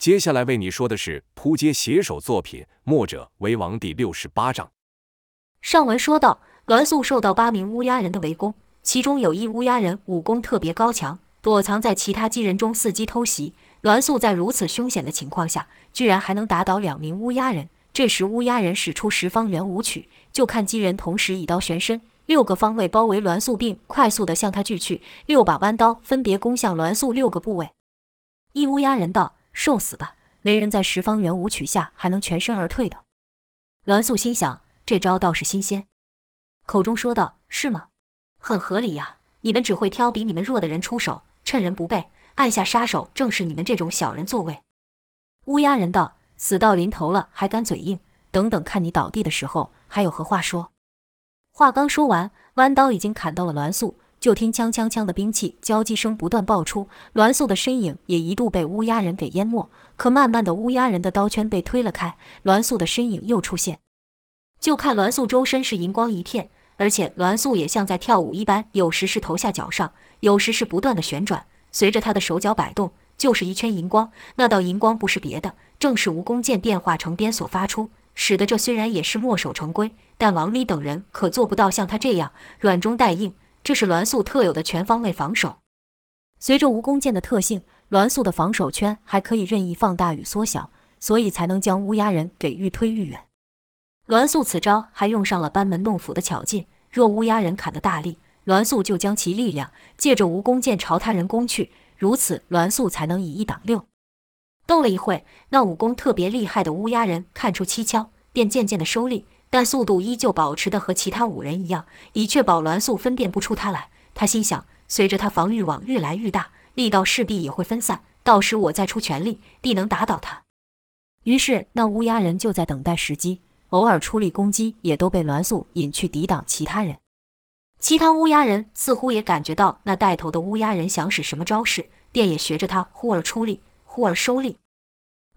接下来为你说的是扑街写手作品《墨者为王》第六十八章。上文说到，栾素受到八名乌鸦人的围攻，其中有一乌鸦人武功特别高强，躲藏在其他机人中伺机偷袭。栾素在如此凶险的情况下，居然还能打倒两名乌鸦人。这时乌鸦人使出十方圆舞曲，就看机人同时以刀旋身，六个方位包围栾素，并快速地向他聚去。六把弯刀分别攻向栾素六个部位。一乌鸦人道：“受死吧！没人在十方圆舞曲下还能全身而退的。”栾素心想：这招倒是新鲜，口中说道：“是吗？很合理呀！你们只会挑比你们弱的人出手，趁人不备按下杀手，正是你们这种小人作为。”乌鸦人道。死到临头了，还敢嘴硬？等等，看你倒地的时候，还有何话说？话刚说完，弯刀已经砍到了栾素，就听锵锵锵的兵器交击声不断爆出，栾素的身影也一度被乌鸦人给淹没。可慢慢的，乌鸦人的刀圈被推了开，栾素的身影又出现。就看栾素周身是银光一片，而且栾素也像在跳舞一般，有时是头下脚上，有时是不断的旋转，随着他的手脚摆动，就是一圈银光。那道银光不是别的。正是蜈蚣剑变化成鞭所发出，使得这虽然也是墨守成规，但王丽等人可做不到像他这样软中带硬。这是栾素特有的全方位防守。随着蜈蚣剑的特性，栾素的防守圈还可以任意放大与缩小，所以才能将乌鸦人给愈推愈远。栾素此招还用上了班门弄斧的巧劲，若乌鸦人砍得大力，栾素就将其力量借着蜈蚣剑朝他人攻去，如此栾素才能以一挡六。斗了一会，那武功特别厉害的乌鸦人看出蹊跷，便渐渐的收力，但速度依旧保持的和其他五人一样，以确保栾素分辨不出他来。他心想，随着他防御网愈来愈大，力道势必也会分散，到时我再出全力，必能打倒他。于是，那乌鸦人就在等待时机，偶尔出力攻击，也都被栾素引去抵挡其他人。其他乌鸦人似乎也感觉到那带头的乌鸦人想使什么招式，便也学着他忽而出力，忽而收力。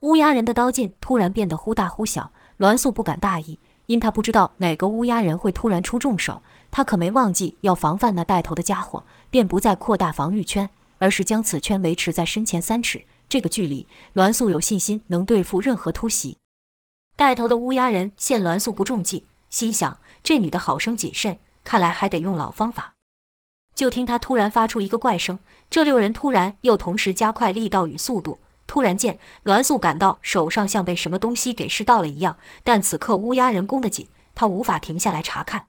乌鸦人的刀劲突然变得忽大忽小，栾素不敢大意，因他不知道哪个乌鸦人会突然出重手。他可没忘记要防范那带头的家伙，便不再扩大防御圈，而是将此圈维持在身前三尺这个距离。栾素有信心能对付任何突袭。带头的乌鸦人见栾素不中计，心想这女的好生谨慎，看来还得用老方法。就听他突然发出一个怪声，这六人突然又同时加快力道与速度。突然间，栾素感到手上像被什么东西给湿到了一样，但此刻乌鸦人攻得紧，他无法停下来查看。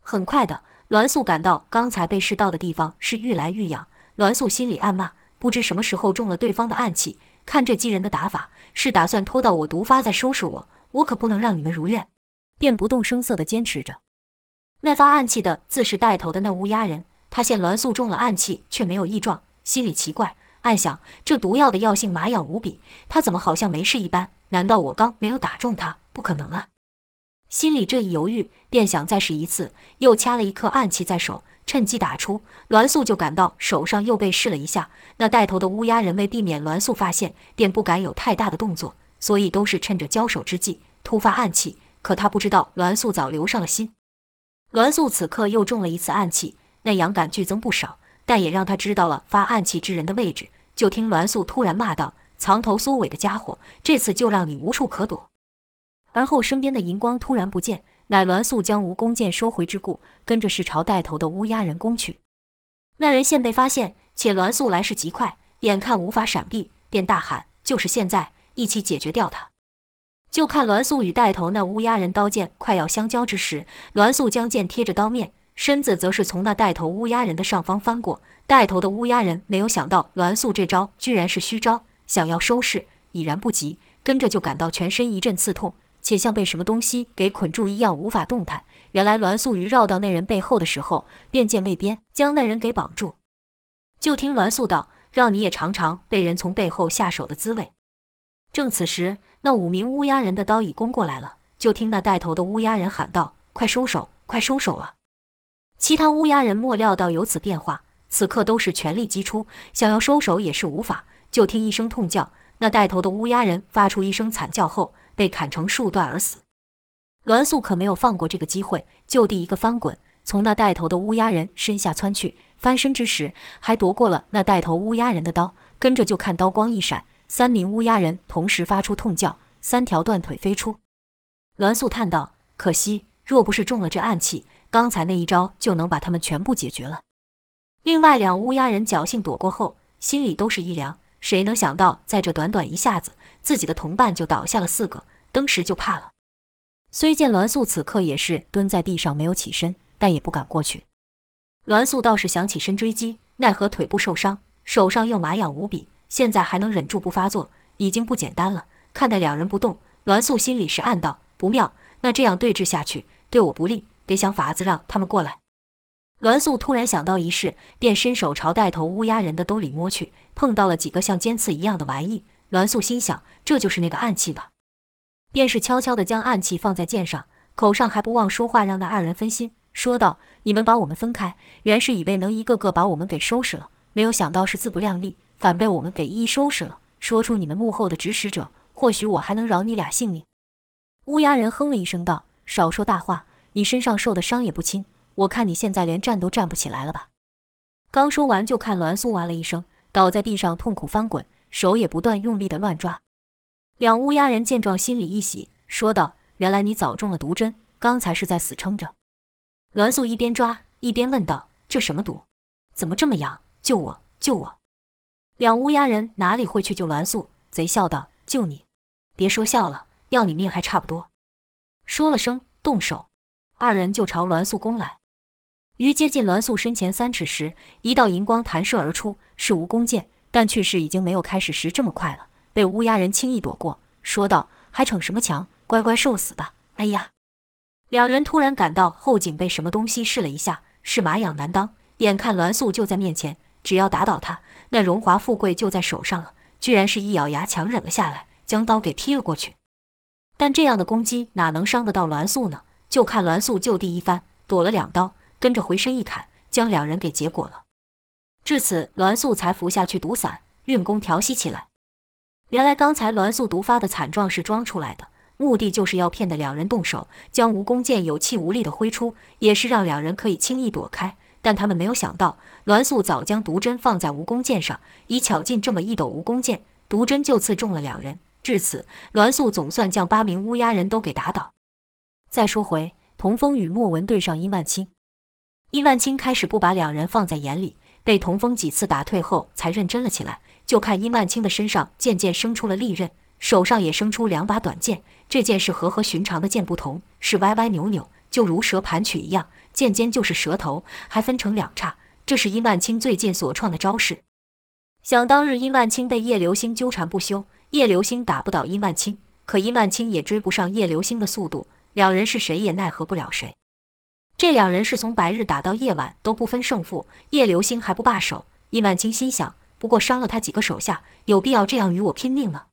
很快的，栾素感到刚才被湿到的地方是愈来愈痒。栾素心里暗骂：不知什么时候中了对方的暗器，看这机人的打法，是打算拖到我毒发再收拾我，我可不能让你们如愿。便不动声色地坚持着。那发暗器的自是带头的那乌鸦人，他见栾素中了暗器却没有异状，心里奇怪。暗想，这毒药的药性麻痒无比，他怎么好像没事一般？难道我刚没有打中他？不可能啊！心里这一犹豫，便想再试一次，又掐了一颗暗器在手，趁机打出。栾素就感到手上又被试了一下。那带头的乌鸦人为避免栾素发现，便不敢有太大的动作，所以都是趁着交手之际突发暗器。可他不知道栾素早留上了心。栾素此刻又中了一次暗器，那痒感剧增不少。但也让他知道了发暗器之人的位置。就听栾素突然骂道：“藏头缩尾的家伙，这次就让你无处可躲。”而后身边的银光突然不见，乃栾素将蜈蚣剑收回之故，跟着是朝带头的乌鸦人攻去。那人现被发现，且栾素来势极快，眼看无法闪避，便大喊：“就是现在，一起解决掉他！”就看栾素与带头那乌鸦人刀剑快要相交之时，栾素将剑贴着刀面。身子则是从那带头乌鸦人的上方翻过，带头的乌鸦人没有想到栾素这招居然是虚招，想要收势已然不及，跟着就感到全身一阵刺痛，且像被什么东西给捆住一样无法动弹。原来栾素于绕到那人背后的时候，便见未边将那人给绑住。就听栾素道：“让你也尝尝被人从背后下手的滋味。”正此时，那五名乌鸦人的刀已攻过来了。就听那带头的乌鸦人喊道：“快收手，快收手啊！”其他乌鸦人莫料到有此变化，此刻都是全力击出，想要收手也是无法。就听一声痛叫，那带头的乌鸦人发出一声惨叫后，被砍成数段而死。栾素可没有放过这个机会，就地一个翻滚，从那带头的乌鸦人身下窜去。翻身之时，还夺过了那带头乌鸦人的刀，跟着就看刀光一闪，三名乌鸦人同时发出痛叫，三条断腿飞出。栾素叹道：“可惜，若不是中了这暗器，刚才那一招就能把他们全部解决了。”另外两乌鸦人侥幸躲过后，心里都是一凉。谁能想到，在这短短一下子，自己的同伴就倒下了四个，登时就怕了。虽见栾素此刻也是蹲在地上没有起身，但也不敢过去。栾素倒是想起身追击，奈何腿部受伤，手上又麻痒无比，现在还能忍住不发作，已经不简单了。看待两人不动，栾素心里是暗道：不妙，那这样对峙下去，对我不利，得想法子让他们过来。栾素突然想到一事，便伸手朝带头乌鸦人的兜里摸去，碰到了几个像尖刺一样的玩意。栾素心想，这就是那个暗器吧，便是悄悄地将暗器放在剑上，口上还不忘说话，让那二人分心，说道：“你们把我们分开，原是以为能一个个把我们给收拾了，没有想到是自不量力，反被我们给一一收拾了。说出你们幕后的指使者，或许我还能饶你俩性命。”乌鸦人哼了一声道：“少说大话，你身上受的伤也不轻。”我看你现在连站都站不起来了吧？刚说完，就看栾素哇了一声，倒在地上痛苦翻滚，手也不断用力的乱抓。两乌鸦人见状，心里一喜，说道：“原来你早中了毒针，刚才是在死撑着。”栾素一边抓一边问道：“这什么毒？怎么这么痒？救我！救我！”两乌鸦人哪里会去救栾素？贼笑道：“救你？别说笑了，要你命还差不多。”说了声“动手”，二人就朝栾素攻来。于接近栾素身前三尺时，一道银光弹射而出，是蜈蚣剑，但去势已经没有开始时这么快了，被乌鸦人轻易躲过，说道：“还逞什么强？乖乖受死吧！”哎呀！两人突然感到后颈被什么东西试了一下，是麻痒难当。眼看栾素就在面前，只要打倒他，那荣华富贵就在手上了，居然是一咬牙强忍了下来，将刀给劈了过去。但这样的攻击哪能伤得到栾素呢？就看栾素就地一翻，躲了两刀。跟着回身一砍，将两人给结果了。至此，栾素才服下去毒散，运功调息起来。原来刚才栾素毒发的惨状是装出来的，目的就是要骗得两人动手，将蜈蚣剑有气无力地挥出，也是让两人可以轻易躲开。但他们没有想到，栾素早将毒针放在蜈蚣剑上，以巧劲这么一抖蜈蚣剑，毒针就刺中了两人。至此，栾素总算将八名乌鸦人都给打倒。再说回童风与莫文对上殷万清。殷万清开始不把两人放在眼里，被童风几次打退后，才认真了起来。就看殷万清的身上渐渐生出了利刃，手上也生出两把短剑。这剑是和和寻常的剑不同，是歪歪扭扭，就如蛇盘曲一样。剑尖就是蛇头，还分成两叉。这是殷万清最近所创的招式。想当日，殷万清被叶流星纠缠不休，叶流星打不倒殷万清，可殷万清也追不上叶流星的速度，两人是谁也奈何不了谁。这两人是从白日打到夜晚都不分胜负，叶流星还不罢手。伊万青心想：不过伤了他几个手下，有必要这样与我拼命吗？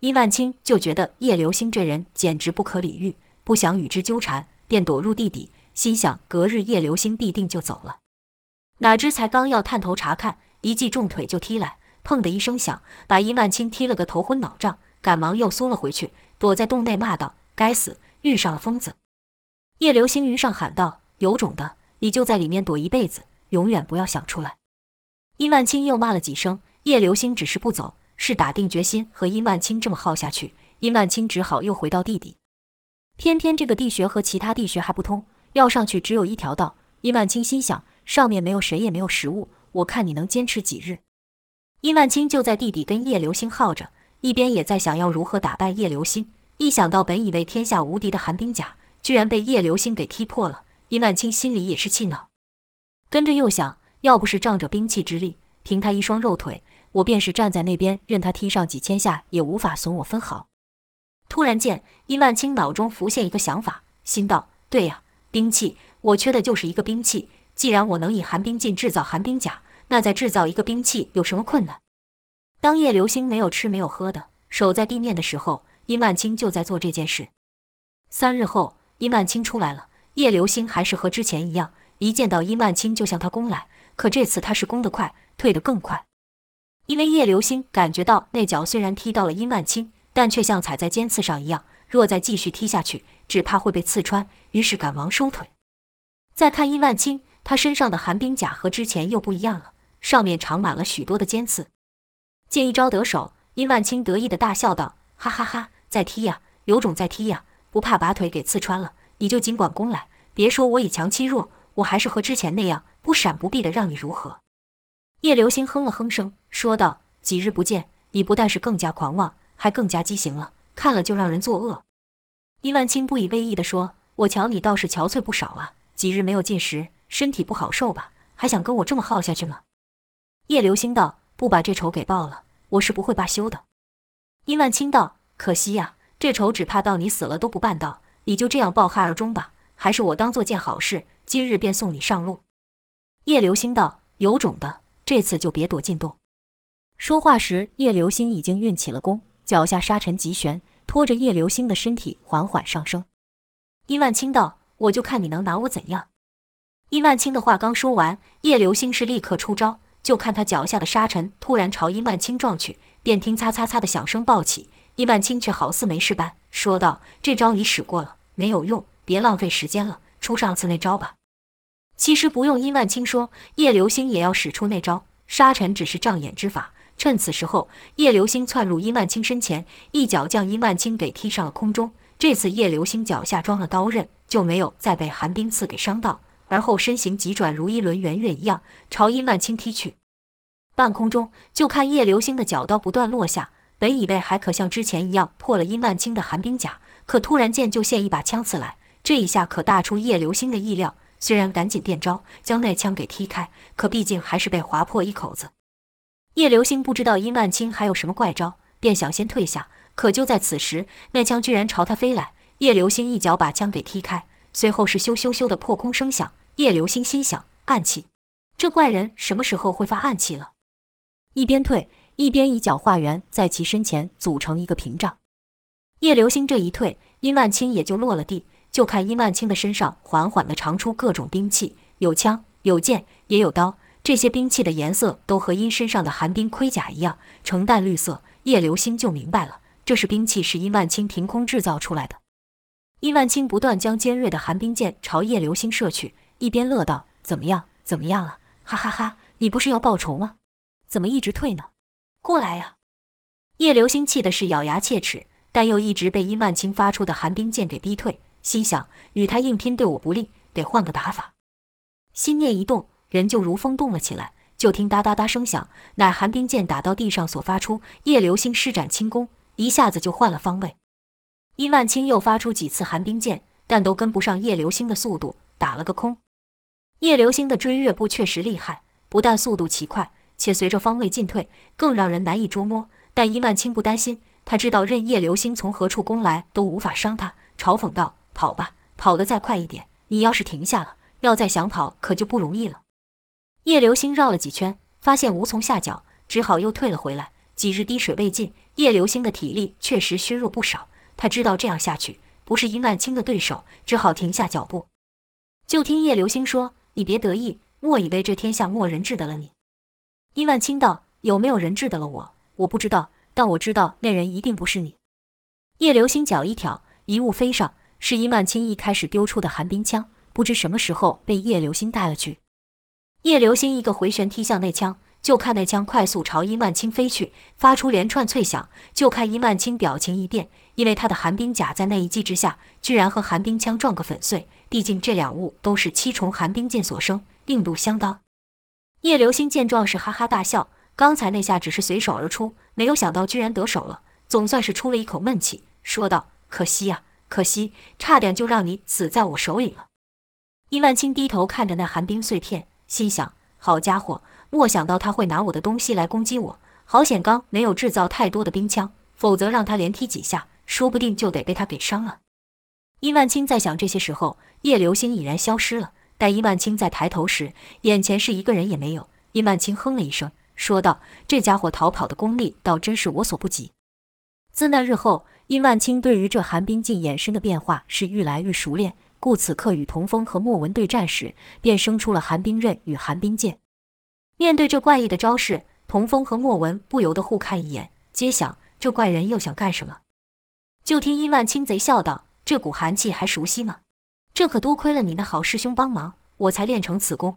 伊万青就觉得叶流星这人简直不可理喻，不想与之纠缠，便躲入地底，心想隔日叶流星必定就走了。哪知才刚要探头查看，一记重腿就踢来，砰的一声响，把伊万青踢了个头昏脑胀，赶忙又缩了回去，躲在洞内骂道：“该死，遇上了疯子！”叶流星于上喊道：“有种的，你就在里面躲一辈子，永远不要想出来。”殷万清又骂了几声，叶流星只是不走，是打定决心和殷万清这么耗下去。殷万清只好又回到地底，偏偏这个地穴和其他地穴还不通，要上去只有一条道。殷万清心想：上面没有谁，也没有食物，我看你能坚持几日？殷万清就在地底跟叶流星耗着，一边也在想要如何打败叶流星。一想到本以为天下无敌的寒冰甲，居然被叶流星给踢破了，殷万清心里也是气恼。跟着又想，要不是仗着兵器之力，凭他一双肉腿，我便是站在那边任他踢上几千下，也无法损我分毫。突然间，殷万清脑中浮现一个想法，心道：对呀，兵器，我缺的就是一个兵器。既然我能以寒冰劲制造寒冰甲，那再制造一个兵器有什么困难？当叶流星没有吃没有喝的，守在地面的时候，殷万清就在做这件事。三日后。殷万清出来了，叶流星还是和之前一样，一见到殷万清就向他攻来。可这次他是攻得快，退得更快，因为叶流星感觉到那脚虽然踢到了殷万清，但却像踩在尖刺上一样，若再继续踢下去，只怕会被刺穿。于是赶忙收腿。再看殷万清，他身上的寒冰甲和之前又不一样了，上面长满了许多的尖刺。见一招得手，殷万清得意地大笑道：“哈哈哈，再踢呀，有种再踢呀！不怕把腿给刺穿了，你就尽管攻来。别说我以强欺弱，我还是和之前那样，不闪不避的，让你如何？”叶流星哼了哼声，说道：“几日不见，你不但是更加狂妄，还更加畸形了，看了就让人作恶。”殷万清不以为意地说：“我瞧你倒是憔悴不少啊，几日没有进食，身体不好受吧？还想跟我这么耗下去吗？”叶流星道：“不把这仇给报了，我是不会罢休的。”殷万清道：“可惜呀，这仇只怕到你死了都不办到，你就这样抱憾而终吧。还是我当做件好事，今日便送你上路。”叶流星道：“有种的，这次就别躲进洞。”说话时，叶流星已经运起了功，脚下沙尘急旋。拖着叶流星的身体缓缓上升，伊万青道：“我就看你能拿我怎样。”伊万青的话刚说完，叶流星是立刻出招，就看他脚下的沙尘突然朝伊万青撞去，便听“擦擦擦”的响声爆起。殷万清却好似没事般说道：“这招你使过了，没有用，别浪费时间了，出上次那招吧。”其实不用殷万清说，叶流星也要使出那招，沙尘只是障眼之法。趁此时候，叶流星窜入殷万清身前，一脚将殷万清给踢上了空中。这次叶流星脚下装了刀刃，就没有再被寒冰刺给伤到，而后身形急转，如一轮圆月一样朝殷万青踢去。半空中，就看叶流星的脚刀不断落下，本以为还可像之前一样破了殷万清的寒冰甲，可突然间就现一把枪刺来，这一下可大出叶流星的意料。虽然赶紧变招将那枪给踢开，可毕竟还是被划破一口子。叶流星不知道殷万清还有什么怪招，便想先退下。可就在此时，那枪居然朝他飞来。叶流星一脚把枪给踢开，随后是咻咻咻的破空声响。叶流星心想：暗器，这怪人什么时候会发暗器了？一边退，一边以脚化圆，在其身前组成一个屏障。叶流星这一退，殷万清也就落了地。就看殷万清的身上缓缓地长出各种兵器，有枪，有剑，也有刀。这些兵器的颜色都和殷身上的寒冰盔甲一样，呈淡绿色。叶流星就明白了，这是兵器是殷万清凭空制造出来的。殷万清不断将尖锐的寒冰剑朝叶流星射去，一边乐道：“怎么样？怎么样了？哈哈哈！你不是要报仇吗？怎么一直退呢？过来呀！”叶流星气的是咬牙切齿，但又一直被殷万清发出的寒冰剑给逼退，心想：与他硬拼对我不利，得换个打法。心念一动。人就如风动了起来，就听哒哒哒声响，乃寒冰剑打到地上所发出。叶流星施展轻功，一下子就换了方位。殷万清又发出几次寒冰剑，但都跟不上叶流星的速度，打了个空。叶流星的追月步确实厉害，不但速度奇快，且随着方位进退，更让人难以捉摸。但伊万青不担心，他知道任叶流星从何处攻来都无法伤他，嘲讽道：“跑吧，跑得再快一点。你要是停下了，要再想跑，可就不容易了。”叶流星绕了几圈，发现无从下脚，只好又退了回来。几日滴水未进，叶流星的体力确实削弱不少。他知道这样下去不是伊万青的对手，只好停下脚步。就听叶流星说：“你别得意，莫以为这天下莫人治得了你。”伊万清道：“有没有人治得了我？我不知道，但我知道那人一定不是你。”叶流星脚一挑，一物飞上，是伊万清一开始丢出的寒冰枪，不知什么时候被叶流星带了去。叶流星一个回旋踢向那枪，就看那枪快速朝伊万清飞去，发出连串脆响。就看伊万清表情一变，因为他的寒冰甲在那一击之下，居然和寒冰枪撞个粉碎。毕竟这两物都是七重寒冰剑所生，硬度相当。叶流星见状是哈哈大笑，刚才那下只是随手而出，没有想到居然得手了，总算是出了一口闷气，说道：“可惜呀，可惜，差点就让你死在我手里了。”伊万青低头看着那寒冰碎片。心想：好家伙，莫想到他会拿我的东西来攻击我。好险刚没有制造太多的冰枪，否则让他连踢几下，说不定就得被他给伤了。伊万青在想这些时候，叶流星已然消失了。待伊万青在抬头时，眼前是一个人也没有。伊万青哼了一声，说道：“这家伙逃跑的功力倒真是我所不及。”自那日后，伊万青对于这寒冰镜衍生的变化是愈来愈熟练。故此刻与童风和莫文对战时，便生出了寒冰刃与寒冰剑。面对这怪异的招式，童风和莫文不由得互看一眼，皆想这怪人又想干什么。就听伊万青贼笑道：“这股寒气还熟悉吗？这可多亏了你那好师兄帮忙，我才练成此功。”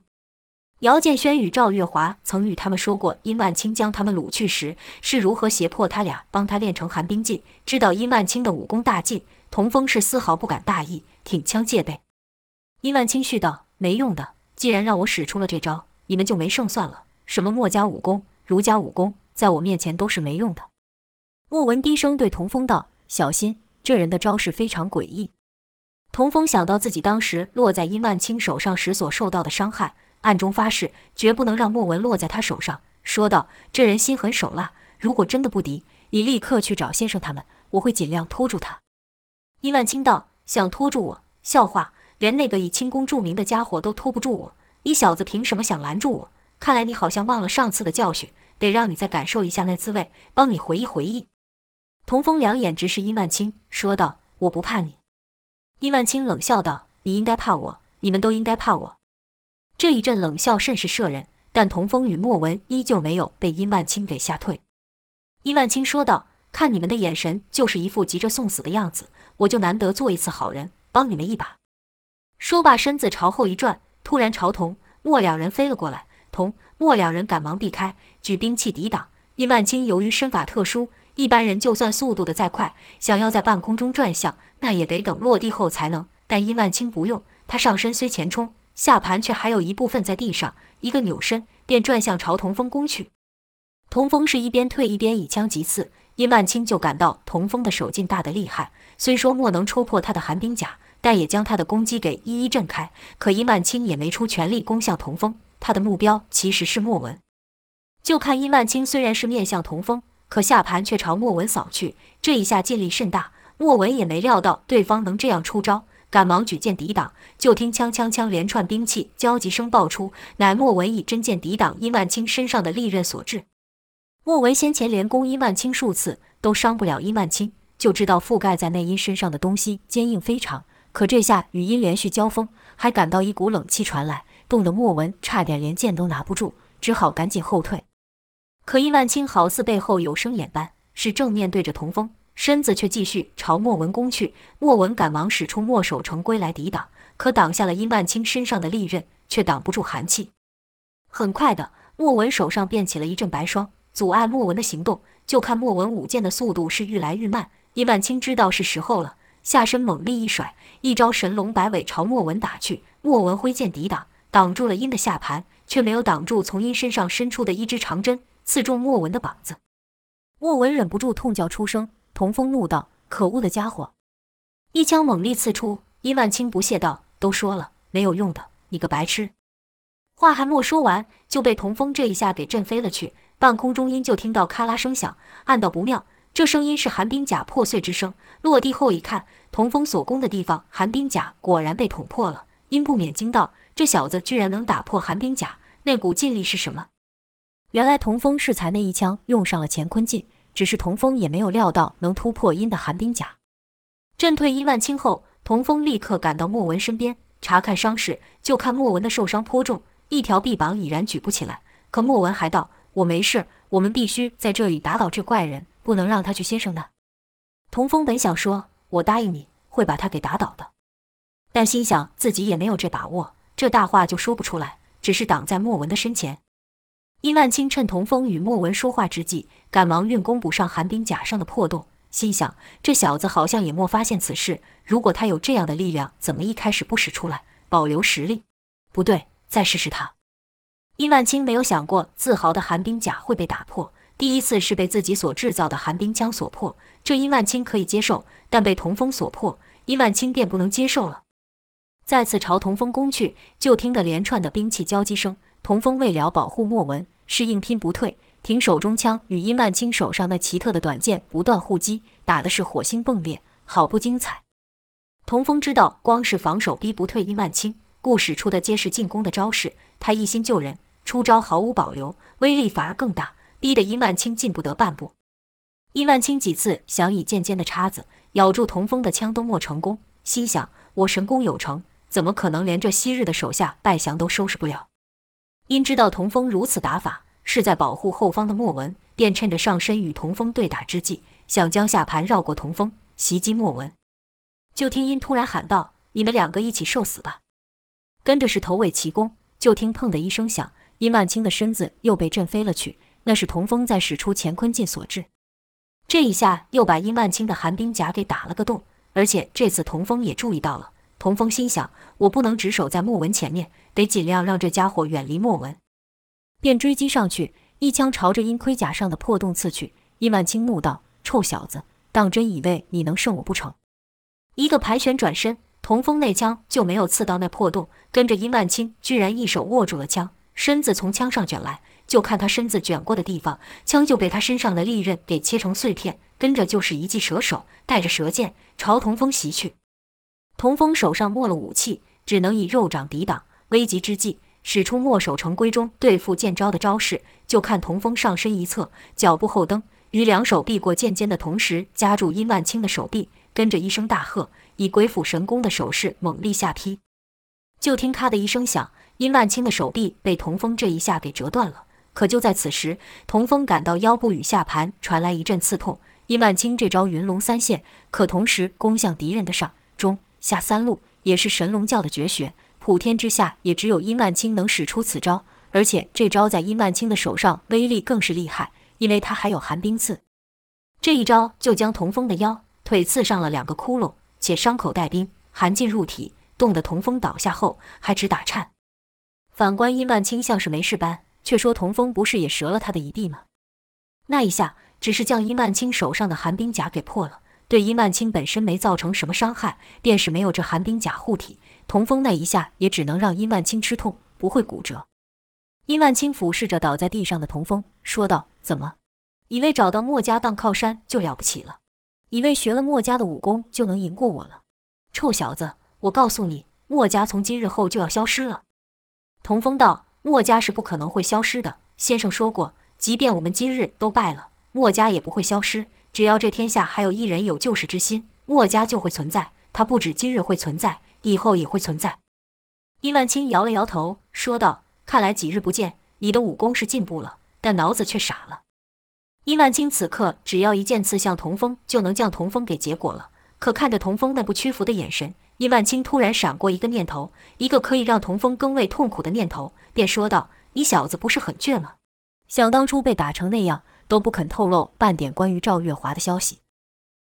姚建轩与赵月华曾与他们说过，殷万清将他们掳去时是如何胁迫他俩帮他练成寒冰劲。知道殷万清的武功大进，童风是丝毫不敢大意，挺枪戒备。殷万清续道：“没用的，既然让我使出了这招，你们就没胜算了。什么墨家武功、儒家武功，在我面前都是没用的。”莫文低声对童风道：“小心，这人的招式非常诡异。”童风想到自己当时落在殷万清手上时所受到的伤害。暗中发誓，绝不能让莫文落在他手上。说道：“这人心狠手辣，如果真的不敌，你立刻去找先生他们，我会尽量拖住他。”殷万清道：“想拖住我？笑话！连那个以轻功著名的家伙都拖不住我，你小子凭什么想拦住我？看来你好像忘了上次的教训，得让你再感受一下那滋味，帮你回忆回忆。”童风两眼直视殷万清，说道：“我不怕你。”殷万清冷笑道：“你应该怕我，你们都应该怕我。”这一阵冷笑甚是摄人，但童风与莫文依旧没有被殷万清给吓退。殷万清说道：“看你们的眼神，就是一副急着送死的样子，我就难得做一次好人，帮你们一把。”说罢，身子朝后一转，突然朝童莫两人飞了过来。童莫两人赶忙避开，举兵器抵挡。殷万清由于身法特殊，一般人就算速度的再快，想要在半空中转向，那也得等落地后才能。但殷万清不用，他上身虽前冲。下盘却还有一部分在地上，一个扭身便转向朝童风攻去。童风是一边退一边以枪击刺，殷万清就感到童风的手劲大得厉害，虽说莫能戳破他的寒冰甲，但也将他的攻击给一一震开。可殷万清也没出全力攻向童风，他的目标其实是莫文。就看殷万清虽然是面向童风，可下盘却朝莫文扫去，这一下劲力甚大，莫文也没料到对方能这样出招。赶忙举剑抵挡，就听锵锵锵连串兵器交集声爆出，乃莫文以真剑抵挡殷万清身上的利刃所致。莫文先前连攻殷万清数次都伤不了殷万清，就知道覆盖在那殷身上的东西坚硬非常。可这下与殷连续交锋，还感到一股冷气传来，冻得莫文差点连剑都拿不住，只好赶紧后退。可殷万青好似背后有生眼般，是正面对着童风。身子却继续朝莫文攻去，莫文赶忙使出墨守成规来抵挡，可挡下了殷万青身上的利刃，却挡不住寒气。很快的，莫文手上便起了一阵白霜，阻碍莫文的行动。就看莫文舞剑的速度是愈来愈慢。殷万青知道是时候了，下身猛力一甩，一招神龙摆尾朝莫文打去。莫文挥剑抵挡，挡住了殷的下盘，却没有挡住从殷身上伸出的一支长针，刺中莫文的膀子。莫文忍不住痛叫出声。童风怒道：“可恶的家伙！”一枪猛力刺出。殷万清不屑道：“都说了，没有用的，你个白痴！”话还没说完，就被童风这一下给震飞了去。半空中，殷就听到咔啦声响，暗道不妙，这声音是寒冰甲破碎之声。落地后一看，童风所攻的地方，寒冰甲果然被捅破了。殷不免惊道：“这小子居然能打破寒冰甲，那股劲力是什么？”原来童风是才那一枪用上了乾坤劲。只是童风也没有料到能突破阴的寒冰甲，震退殷万清后，童风立刻赶到莫文身边查看伤势。就看莫文的受伤颇重，一条臂膀已然举不起来。可莫文还道：“我没事，我们必须在这里打倒这怪人，不能让他去先生那。”童风本想说：“我答应你会把他给打倒的。”但心想自己也没有这把握，这大话就说不出来，只是挡在莫文的身前。殷万清趁童风与莫文说话之际，赶忙运功补上寒冰甲上的破洞，心想这小子好像也没发现此事。如果他有这样的力量，怎么一开始不使出来，保留实力？不对，再试试他。殷万清没有想过自豪的寒冰甲会被打破，第一次是被自己所制造的寒冰枪所破，这殷万清可以接受，但被童风所破，殷万清便不能接受了。再次朝童风攻去，就听得连串的兵器交击声。童风为了保护莫文。是硬拼不退，挺手中枪与殷万清手上那奇特的短剑不断互击，打的是火星迸裂，好不精彩。童风知道，光是防守逼不退殷万清，故使出的皆是进攻的招式。他一心救人，出招毫无保留，威力反而更大，逼得殷万清进不得半步。殷万清几次想以剑尖的叉子咬住童风的枪都没成功，心想：我神功有成，怎么可能连这昔日的手下败降都收拾不了？因知道童风如此打法是在保护后方的莫文，便趁着上身与童风对打之际，想将下盘绕过童风袭击莫文。就听因突然喊道：“你们两个一起受死吧！”跟着是头尾齐攻，就听砰的一声响，殷万青的身子又被震飞了去，那是童风在使出乾坤劲所致。这一下又把殷万青的寒冰甲给打了个洞，而且这次童风也注意到了。童风心想：我不能只守在莫文前面，得尽量让这家伙远离莫文。便追击上去，一枪朝着殷盔甲上的破洞刺去。殷万青怒道：“臭小子，当真以为你能胜我不成？”一个盘旋转身，童风那枪就没有刺到那破洞，跟着殷万青居然一手握住了枪，身子从枪上卷来。就看他身子卷过的地方，枪就被他身上的利刃给切成碎片，跟着就是一记蛇手，带着蛇剑朝童风袭去。童风手上没了武器，只能以肉掌抵挡。危急之际，使出墨守成规中对付剑招的招式。就看童风上身一侧，脚步后蹬，于两手避过剑尖的同时，夹住殷万青的手臂，跟着一声大喝，以鬼斧神工的手势猛力下劈。就听咔的一声响，殷万青的手臂被童风这一下给折断了。可就在此时，童风感到腰部与下盘传来一阵刺痛。殷万青这招云龙三现，可同时攻向敌人的上、中、下三路，也是神龙教的绝学。普天之下，也只有殷万青能使出此招。而且这招在殷万青的手上威力更是厉害，因为他还有寒冰刺。这一招就将童风的腰、腿刺上了两个窟窿，且伤口带冰，寒进入体，冻得童风倒下后还直打颤。反观殷万青，像是没事般。却说童风不是也折了他的一臂吗？那一下只是将殷万青手上的寒冰甲给破了，对殷万青本身没造成什么伤害。便是没有这寒冰甲护体，童风那一下也只能让殷万青吃痛，不会骨折。殷万青俯视着倒在地上的童风，说道：“怎么，以为找到墨家当靠山就了不起了？以为学了墨家的武功就能赢过我了？臭小子，我告诉你，墨家从今日后就要消失了。”童风道。墨家是不可能会消失的。先生说过，即便我们今日都败了，墨家也不会消失。只要这天下还有一人有救世之心，墨家就会存在。他不止今日会存在，以后也会存在。殷万青摇了摇头，说道：“看来几日不见，你的武功是进步了，但脑子却傻了。”殷万青此刻只要一剑刺向童风，就能将童风给结果了。可看着童风那不屈服的眼神。殷万青突然闪过一个念头，一个可以让童风更为痛苦的念头，便说道：“你小子不是很倔吗？想当初被打成那样，都不肯透露半点关于赵月华的消息。”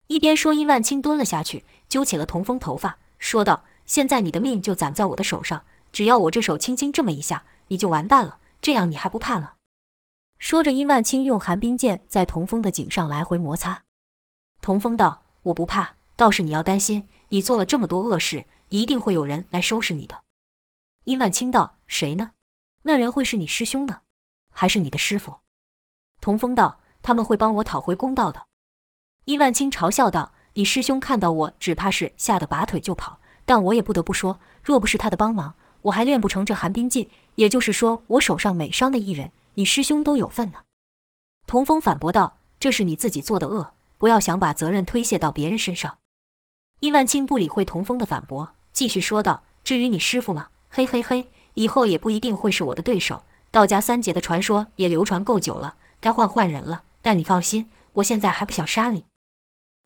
一边说，殷万青蹲了下去，揪起了童风头发，说道：“现在你的命就攒在我的手上，只要我这手轻轻这么一下，你就完蛋了。这样你还不怕了？”说着，殷万青用寒冰剑在童风的颈上来回摩擦。童风道：“我不怕，倒是你要担心。”你做了这么多恶事，一定会有人来收拾你的。殷万青道：“谁呢？那人会是你师兄呢，还是你的师傅？”童风道：“他们会帮我讨回公道的。”伊万青嘲笑道：“你师兄看到我，只怕是吓得拔腿就跑。但我也不得不说，若不是他的帮忙，我还练不成这寒冰劲。也就是说，我手上每伤的一人，你师兄都有份呢。”童风反驳道：“这是你自己做的恶，不要想把责任推卸到别人身上。”伊万青不理会童风的反驳，继续说道：“至于你师傅吗？嘿嘿嘿，以后也不一定会是我的对手。道家三杰的传说也流传够久了，该换换人了。但你放心，我现在还不想杀你。”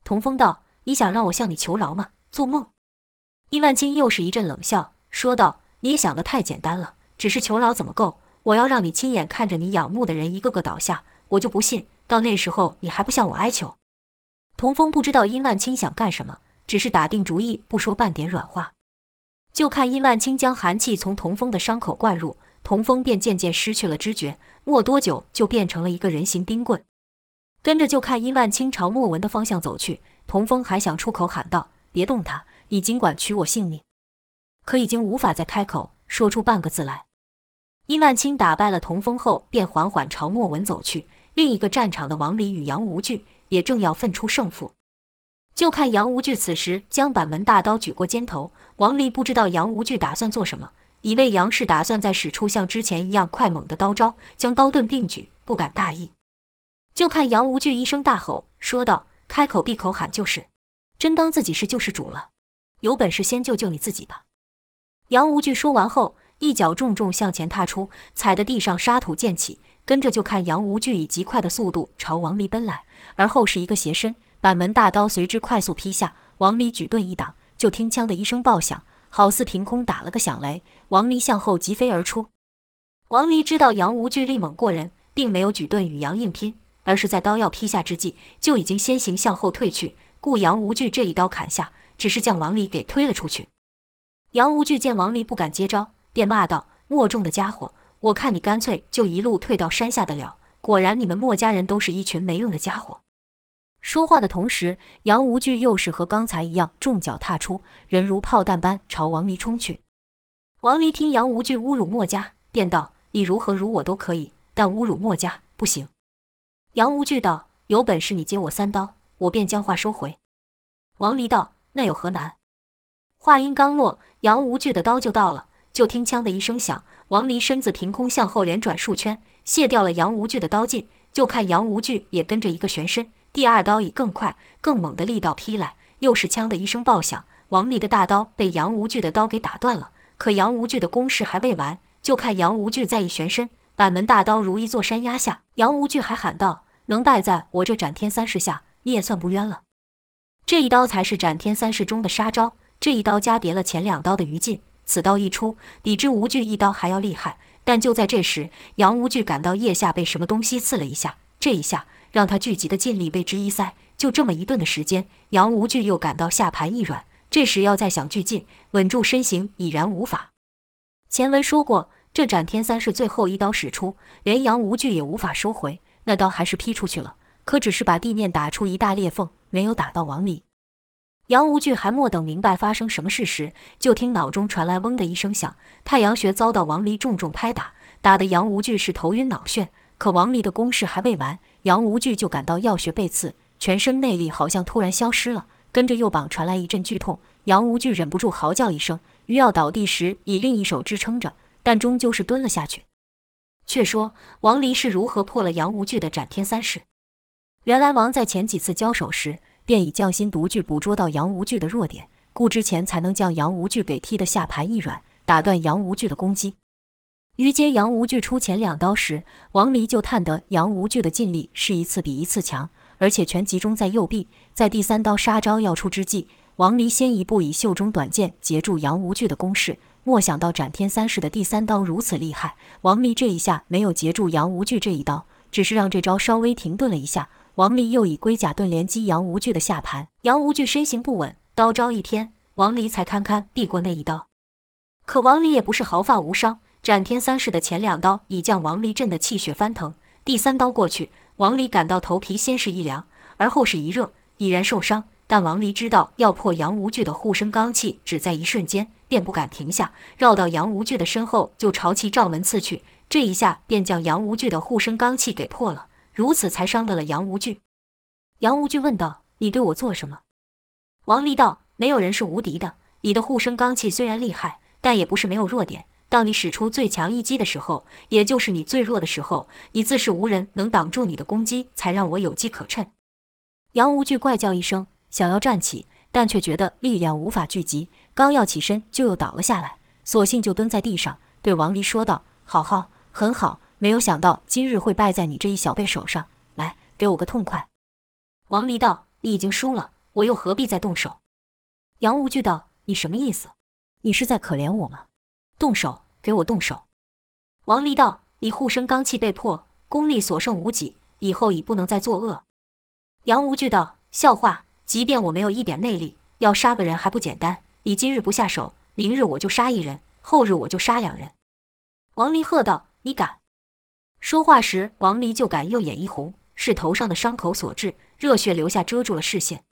童风道：“你想让我向你求饶吗？做梦！”殷万青又是一阵冷笑，说道：“你想得太简单了，只是求饶怎么够？我要让你亲眼看着你仰慕的人一个个倒下，我就不信到那时候你还不向我哀求。”童风不知道殷万青想干什么。只是打定主意，不说半点软话。就看殷万青将寒气从童风的伤口灌入，童风便渐渐失去了知觉，没多久就变成了一个人形冰棍。跟着就看殷万清朝莫文的方向走去，童风还想出口喊道：“别动他，你尽管取我性命。”可已经无法再开口说出半个字来。殷万清打败了童风后，便缓缓朝莫文走去。另一个战场的王离与杨无惧也正要分出胜负。就看杨无惧此时将板门大刀举过肩头，王离不知道杨无惧打算做什么，以为杨氏打算再使出像之前一样快猛的刀招，将刀盾并举，不敢大意。就看杨无惧一声大吼，说道：“开口闭口喊救世，真当自己是救世主了？有本事先救救你自己吧！”杨无惧说完后，一脚重重向前踏出，踩得地上沙土溅起，跟着就看杨无惧以极快的速度朝王离奔来，而后是一个斜身。板门大刀随之快速劈下，王离举盾一挡，就听“锵”的一声爆响，好似凭空打了个响雷。王离向后疾飞而出，王离知道杨无惧力猛过人，并没有举盾与杨硬拼，而是在刀要劈下之际，就已经先行向后退去，故杨无惧这一刀砍下，只是将王离给推了出去。杨无惧见王离不敢接招，便骂道：“墨种的家伙，我看你干脆就一路退到山下的了。果然，你们墨家人都是一群没用的家伙。”说话的同时，杨无惧又是和刚才一样，重脚踏出，人如炮弹般朝王离冲去。王离听杨无惧侮辱墨家，便道：“你如何辱我都可以，但侮辱墨家不行。”杨无惧道：“有本事你接我三刀，我便将话收回。”王离道：“那有何难？”话音刚落，杨无惧的刀就到了。就听“枪”的一声响，王离身子凭空向后连转数圈，卸掉了杨无惧的刀劲。就看杨无惧也跟着一个旋身，第二刀以更快、更猛的力道劈来，又是“枪”的一声爆响，王离的大刀被杨无惧的刀给打断了。可杨无惧的攻势还未完，就看杨无惧再一旋身，板门大刀如一座山压下。杨无惧还喊道：“能败在我这斩天三式下，你也算不冤了。”这一刀才是斩天三式中的杀招。这一刀加别了前两刀的余劲，此刀一出，比之无惧一刀还要厉害。但就在这时，杨无惧感到腋下被什么东西刺了一下，这一下让他聚集的劲力为之一塞。就这么一顿的时间，杨无惧又感到下盘一软，这时要再想聚劲，稳住身形已然无法。前文说过，这斩天三式最后一刀使出，连杨无惧也无法收回，那刀还是劈出去了，可只是把地面打出一大裂缝，没有打到王离。杨无惧还没等明白发生什么事时，就听脑中传来“嗡”的一声响，太阳穴遭到王离重重拍打，打得杨无惧是头晕脑眩。可王离的攻势还未完，杨无惧就感到要穴被刺，全身内力好像突然消失了，跟着右膀传来一阵剧痛，杨无惧忍不住嚎叫一声，欲要倒地时，以另一手支撑着，但终究是蹲了下去。却说王离是如何破了杨无惧的斩天三式？原来王在前几次交手时，便以匠心独具捕捉到杨无惧的弱点，故之前才能将杨无惧给踢得下盘一软，打断杨无惧的攻击。于接杨无惧出前两刀时，王离就探得杨无惧的劲力是一次比一次强，而且全集中在右臂。在第三刀杀招要出之际，王离先一步以袖中短剑截住杨无惧的攻势。莫想到斩天三式的第三刀如此厉害，王离这一下没有截住杨无惧这一刀，只是让这招稍微停顿了一下。王离又以龟甲盾连击杨无惧的下盘，杨无惧身形不稳，刀招一偏，王离才堪堪避过那一刀。可王离也不是毫发无伤，斩天三式的前两刀已将王离震得气血翻腾，第三刀过去，王离感到头皮先是一凉，而后是一热，已然受伤。但王离知道要破杨无惧的护身罡气只在一瞬间，便不敢停下，绕到杨无惧的身后就朝其罩门刺去，这一下便将杨无惧的护身罡气给破了。如此才伤得了杨无惧。杨无惧问道：“你对我做什么？”王离道：“没有人是无敌的。你的护身罡气虽然厉害，但也不是没有弱点。当你使出最强一击的时候，也就是你最弱的时候，你自是无人能挡住你的攻击，才让我有机可乘。”杨无惧怪叫一声，想要站起，但却觉得力量无法聚集，刚要起身就又倒了下来，索性就蹲在地上，对王离说道：“好好，很好。”没有想到今日会败在你这一小辈手上，来，给我个痛快。王离道：“你已经输了，我又何必再动手？”杨无惧道：“你什么意思？你是在可怜我吗？动手，给我动手。”王离道：“你护身罡气被破，功力所剩无几，以后已不能再作恶。”杨无惧道：“笑话！即便我没有一点内力，要杀个人还不简单？你今日不下手，明日我就杀一人，后日我就杀两人。”王离喝道：“你敢！”说话时，王离就感右眼一红，是头上的伤口所致，热血流下，遮住了视线。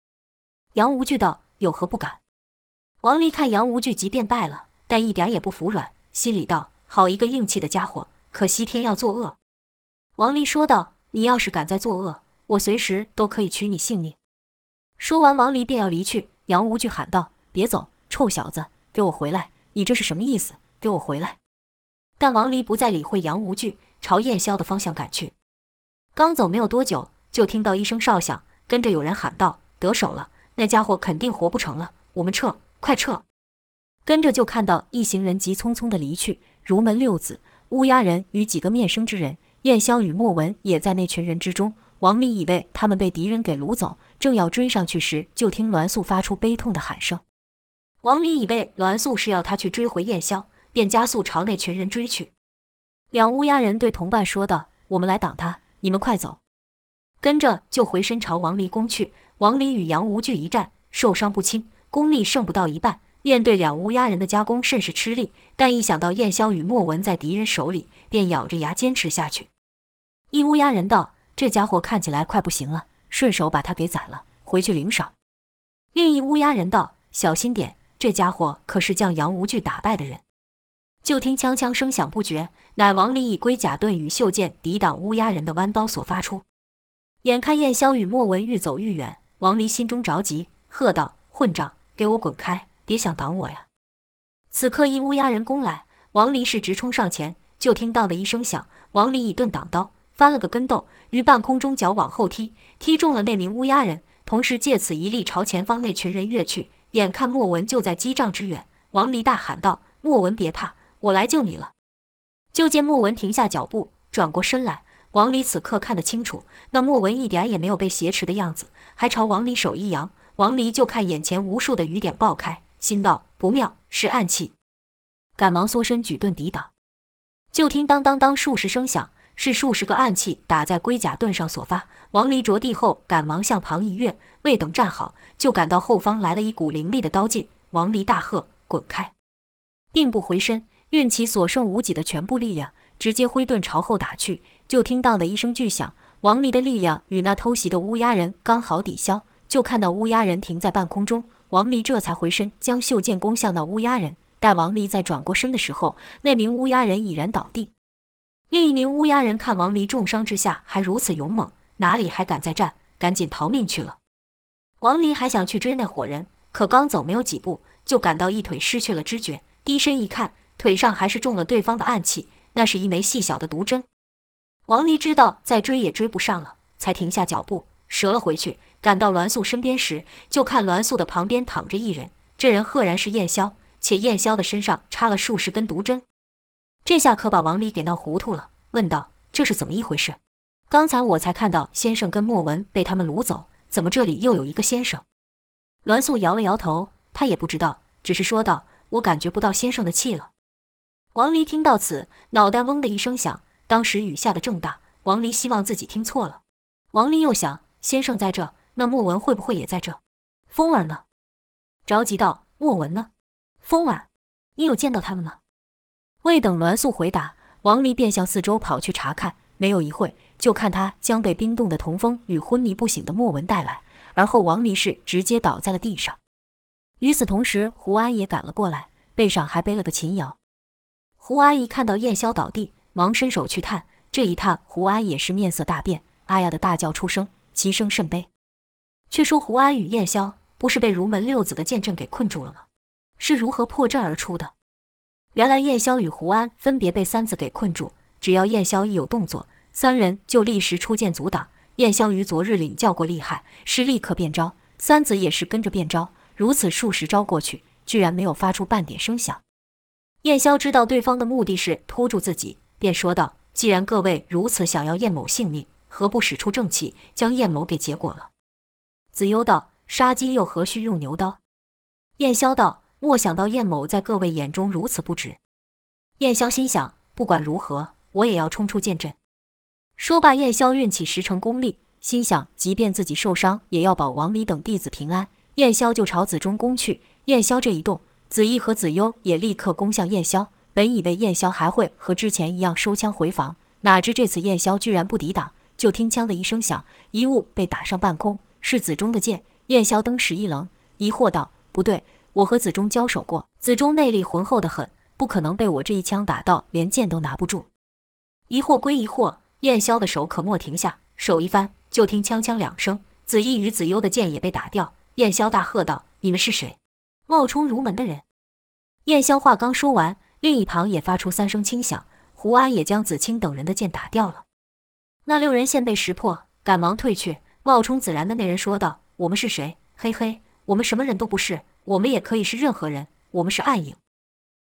杨无惧道：“有何不敢？”王离看杨无惧即便败了，但一点也不服软，心里道：“好一个硬气的家伙，可惜天要作恶。”王离说道：“你要是敢再作恶，我随时都可以取你性命。”说完，王离便要离去。杨无惧喊道：“别走，臭小子，给我回来！你这是什么意思？给我回来！”但王离不再理会杨无惧。朝燕霄的方向赶去，刚走没有多久，就听到一声哨响，跟着有人喊道：“得手了，那家伙肯定活不成了，我们撤，快撤！”跟着就看到一行人急匆匆的离去，如门六子、乌鸦人与几个面生之人，燕霄与莫文也在那群人之中。王离以为他们被敌人给掳走，正要追上去时，就听栾素发出悲痛的喊声。王离以为栾素是要他去追回燕霄，便加速朝那群人追去。两乌鸦人对同伴说道：“我们来挡他，你们快走。”跟着就回身朝王离攻去。王离与杨无惧一战，受伤不轻，功力剩不到一半。面对两乌鸦人的夹攻，甚是吃力。但一想到燕霄与莫文在敌人手里，便咬着牙坚持下去。一乌鸦人道：“这家伙看起来快不行了，顺手把他给宰了，回去领赏。”另一乌鸦人道：“小心点，这家伙可是将杨无惧打败的人。”就听枪枪声响不绝，乃王离以龟甲盾与袖剑抵挡乌鸦人的弯刀所发出。眼看燕霄与莫文愈走愈远，王离心中着急，喝道：“混账，给我滚开！别想挡我呀！”此刻一乌鸦人攻来，王离是直冲上前，就听到的一声响，王离一顿挡刀，翻了个跟斗，于半空中脚往后踢，踢中了那名乌鸦人。同时借此一力朝前方那群人跃去，眼看莫文就在几丈之远，王离大喊道：“莫文别怕，我来救你了！”就见莫文停下脚步，转过身来。王离此刻看得清楚，那莫文一点也没有被挟持的样子，还朝王离手一扬。王离就看眼前无数的雨点爆开，心道不妙，是暗器，赶忙缩身举盾抵挡。就听当当当数十声响。是数十个暗器打在龟甲盾上所发。王离着地后，赶忙向旁一跃，未等站好，就感到后方来了一股凌厉的刀劲。王离大喝：“滚开！”并不回身，运起所剩无几的全部力量，直接挥盾朝后打去。就听到的一声巨响，王离的力量与那偷袭的乌鸦人刚好抵消，就看到乌鸦人停在半空中。王离这才回身，将袖剑攻向那乌鸦人。待王离再转过身的时候，那名乌鸦人已然倒地。另一名乌鸦人看王离重伤之下还如此勇猛，哪里还敢再战？赶紧逃命去了。王离还想去追那伙人，可刚走没有几步，就感到一腿失去了知觉。低身一看，腿上还是中了对方的暗器，那是一枚细小的毒针。王离知道再追也追不上了，才停下脚步，折了回去。赶到栾素身边时，就看栾素的旁边躺着一人，这人赫然是燕霄，且燕霄的身上插了数十根毒针。这下可把王离给闹糊涂了，问道：“这是怎么一回事？刚才我才看到先生跟莫文被他们掳走，怎么这里又有一个先生？”栾素摇了摇头，他也不知道，只是说道：“我感觉不到先生的气了。”王离听到此，脑袋嗡的一声响，当时雨下得正大。王离希望自己听错了。王离又想：先生在这，那莫文会不会也在这？风儿呢？着急道：“莫文呢？风儿，你有见到他们吗？”未等栾素回答，王离便向四周跑去查看。没有一会，就看他将被冰冻的童风与昏迷不醒的莫文带来，而后王离是直接倒在了地上。与此同时，胡安也赶了过来，背上还背了个秦瑶。胡安一看到燕霄倒地，忙伸手去探。这一探，胡安也是面色大变，哎呀的大叫出声，其声甚悲。却说胡安与燕霄不是被儒门六子的剑阵给困住了吗？是如何破阵而出的？原来燕霄与胡安分别被三子给困住，只要燕霄一有动作，三人就立时出剑阻挡。燕霄于昨日领教过厉害，是立刻变招，三子也是跟着变招。如此数十招过去，居然没有发出半点声响。燕霄知道对方的目的是拖住自己，便说道：“既然各位如此想要燕某性命，何不使出正气，将燕某给结果了？”子悠道：“杀鸡又何须用牛刀？”燕霄道。莫想到燕某在各位眼中如此不值。燕霄心想，不管如何，我也要冲出剑阵。说罢，燕霄运起十成功力，心想，即便自己受伤，也要保王离等弟子平安。燕霄就朝子中攻去。燕霄这一动，子义和子悠也立刻攻向燕霄。本以为燕霄还会和之前一样收枪回防，哪知这次燕霄居然不抵挡。就听枪的一声响，一物被打上半空，是子中的剑。燕霄登时一愣，疑惑道：“不对。”我和子中交手过，子中内力浑厚得很，不可能被我这一枪打到连剑都拿不住。疑惑归疑惑，燕霄的手可没停下，手一翻，就听锵锵两声，子义与子悠的剑也被打掉。燕霄大喝道：“你们是谁？冒充儒门的人！”燕霄话刚说完，另一旁也发出三声轻响，胡安也将子清等人的剑打掉了。那六人现被识破，赶忙退去。冒充子然的那人说道：“我们是谁？嘿嘿，我们什么人都不是。”我们也可以是任何人，我们是暗影。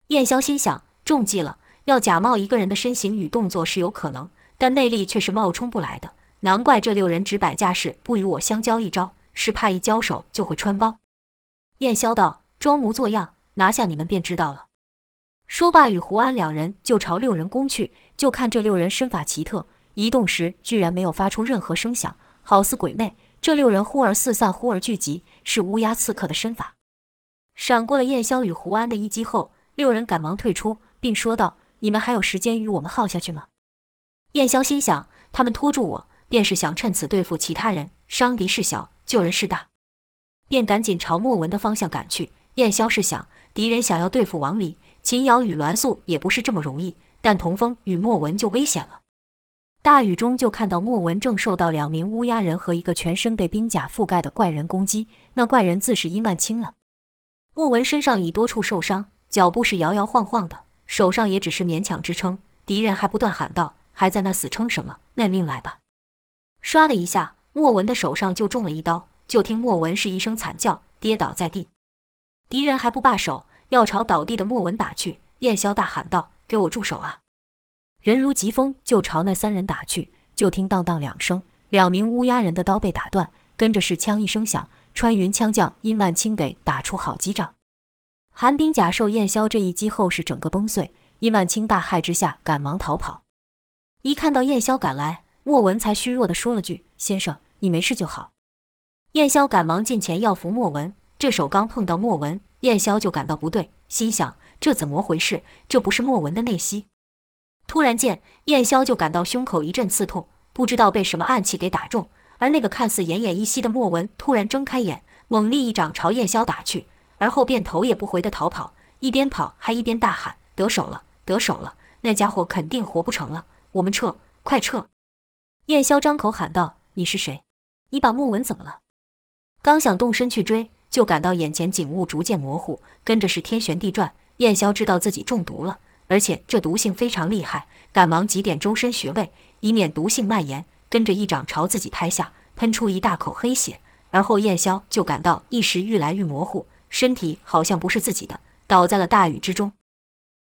燕霄心想，中计了。要假冒一个人的身形与动作是有可能，但内力却是冒充不来的。难怪这六人只摆架势，不与我相交一招，是怕一交手就会穿帮。燕霄道：“装模作样，拿下你们便知道了。”说罢，与胡安两人就朝六人攻去。就看这六人身法奇特，移动时居然没有发出任何声响，好似鬼魅。这六人忽而四散，忽而聚集，是乌鸦刺客的身法。闪过了燕霄与胡安的一击后，六人赶忙退出，并说道：“你们还有时间与我们耗下去吗？”燕霄心想：他们拖住我，便是想趁此对付其他人，伤敌事小，救人事大，便赶紧朝莫文的方向赶去。燕霄是想，敌人想要对付王离。秦瑶与栾素也不是这么容易，但童风与莫文就危险了。大雨中就看到莫文正受到两名乌鸦人和一个全身被冰甲覆盖的怪人攻击，那怪人自是伊曼青了。莫文身上已多处受伤，脚步是摇摇晃晃的，手上也只是勉强支撑。敌人还不断喊道：“还在那死撑什么？认命来吧！”唰的一下，莫文的手上就中了一刀，就听莫文是一声惨叫，跌倒在地。敌人还不罢手。要朝倒地的莫文打去，燕霄大喊道：“给我住手啊！”人如疾风就朝那三人打去，就听当当两声，两名乌鸦人的刀被打断，跟着是枪一声响，穿云枪将殷万清给打出好几掌。寒冰甲受燕霄这一击后是整个崩碎，殷万清大骇之下赶忙逃跑。一看到燕霄赶来，莫文才虚弱地说了句：“先生，你没事就好。”燕霄赶忙近前要扶莫文，这手刚碰到莫文。燕霄就感到不对，心想这怎么回事？这不是莫文的内息。突然间，燕霄就感到胸口一阵刺痛，不知道被什么暗器给打中。而那个看似奄奄一息的莫文突然睁开眼，猛力一掌朝燕霄打去，而后便头也不回地逃跑，一边跑还一边大喊：“得手了，得手了！那家伙肯定活不成了，我们撤，快撤！”燕霄张口喊道：“你是谁？你把莫文怎么了？”刚想动身去追。就感到眼前景物逐渐模糊，跟着是天旋地转。燕霄知道自己中毒了，而且这毒性非常厉害，赶忙急点周身穴位，以免毒性蔓延。跟着一掌朝自己拍下，喷出一大口黑血。而后燕霄就感到意识愈来愈模糊，身体好像不是自己的，倒在了大雨之中。